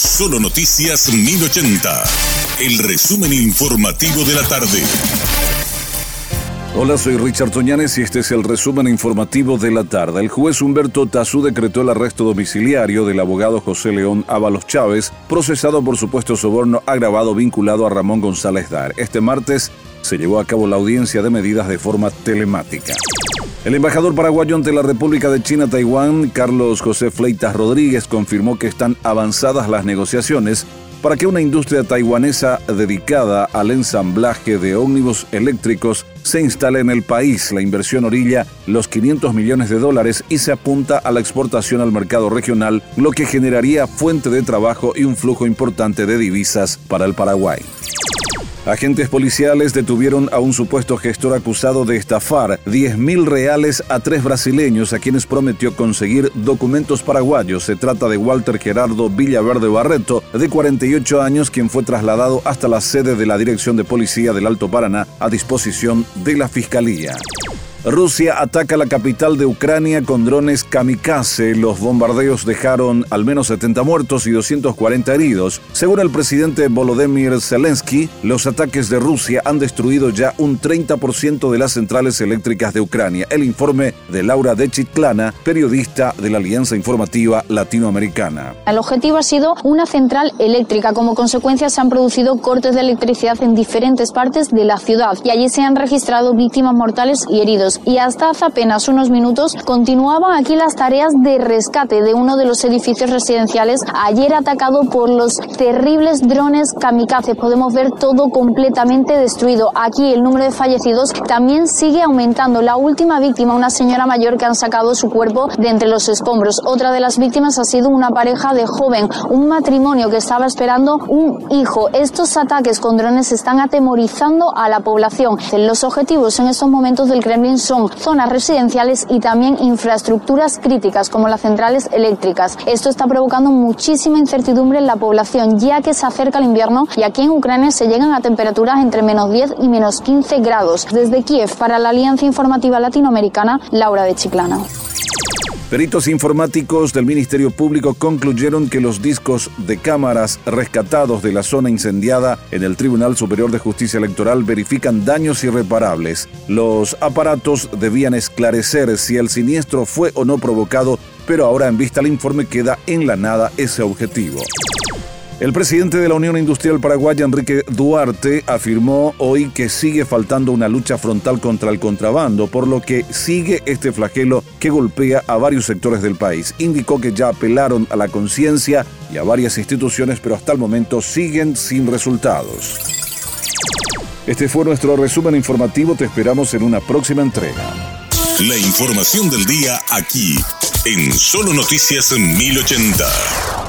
Solo Noticias 1080. El resumen informativo de la tarde. Hola, soy Richard Toñanes y este es el resumen informativo de la tarde. El juez Humberto Tazú decretó el arresto domiciliario del abogado José León Ábalos Chávez, procesado por supuesto soborno agravado vinculado a Ramón González Dar. Este martes se llevó a cabo la audiencia de medidas de forma telemática. El embajador paraguayo ante la República de China Taiwán, Carlos José Fleitas Rodríguez, confirmó que están avanzadas las negociaciones para que una industria taiwanesa dedicada al ensamblaje de ómnibus eléctricos se instale en el país. La inversión orilla los 500 millones de dólares y se apunta a la exportación al mercado regional, lo que generaría fuente de trabajo y un flujo importante de divisas para el Paraguay. Agentes policiales detuvieron a un supuesto gestor acusado de estafar 10 mil reales a tres brasileños a quienes prometió conseguir documentos paraguayos. Se trata de Walter Gerardo Villaverde Barreto, de 48 años, quien fue trasladado hasta la sede de la Dirección de Policía del Alto Paraná a disposición de la Fiscalía. Rusia ataca la capital de Ucrania con drones kamikaze. Los bombardeos dejaron al menos 70 muertos y 240 heridos. Según el presidente Volodymyr Zelensky, los ataques de Rusia han destruido ya un 30% de las centrales eléctricas de Ucrania. El informe de Laura Dechitlana, periodista de la Alianza Informativa Latinoamericana. El objetivo ha sido una central eléctrica. Como consecuencia se han producido cortes de electricidad en diferentes partes de la ciudad y allí se han registrado víctimas mortales y heridos y hasta hace apenas unos minutos continuaban aquí las tareas de rescate de uno de los edificios residenciales ayer atacado por los terribles drones kamikaze. Podemos ver todo completamente destruido. Aquí el número de fallecidos también sigue aumentando. La última víctima, una señora mayor que han sacado su cuerpo de entre los escombros. Otra de las víctimas ha sido una pareja de joven, un matrimonio que estaba esperando un hijo. Estos ataques con drones están atemorizando a la población. Los objetivos en estos momentos del Kremlin son zonas residenciales y también infraestructuras críticas como las centrales eléctricas. Esto está provocando muchísima incertidumbre en la población ya que se acerca el invierno y aquí en Ucrania se llegan a temperaturas entre menos 10 y menos 15 grados. Desde Kiev para la Alianza Informativa Latinoamericana, Laura de Chiclana. Peritos informáticos del Ministerio Público concluyeron que los discos de cámaras rescatados de la zona incendiada en el Tribunal Superior de Justicia Electoral verifican daños irreparables. Los aparatos debían esclarecer si el siniestro fue o no provocado, pero ahora en vista al informe queda en la nada ese objetivo. El presidente de la Unión Industrial Paraguaya, Enrique Duarte, afirmó hoy que sigue faltando una lucha frontal contra el contrabando, por lo que sigue este flagelo que golpea a varios sectores del país. Indicó que ya apelaron a la conciencia y a varias instituciones, pero hasta el momento siguen sin resultados. Este fue nuestro resumen informativo, te esperamos en una próxima entrega. La información del día aquí, en Solo Noticias 1080.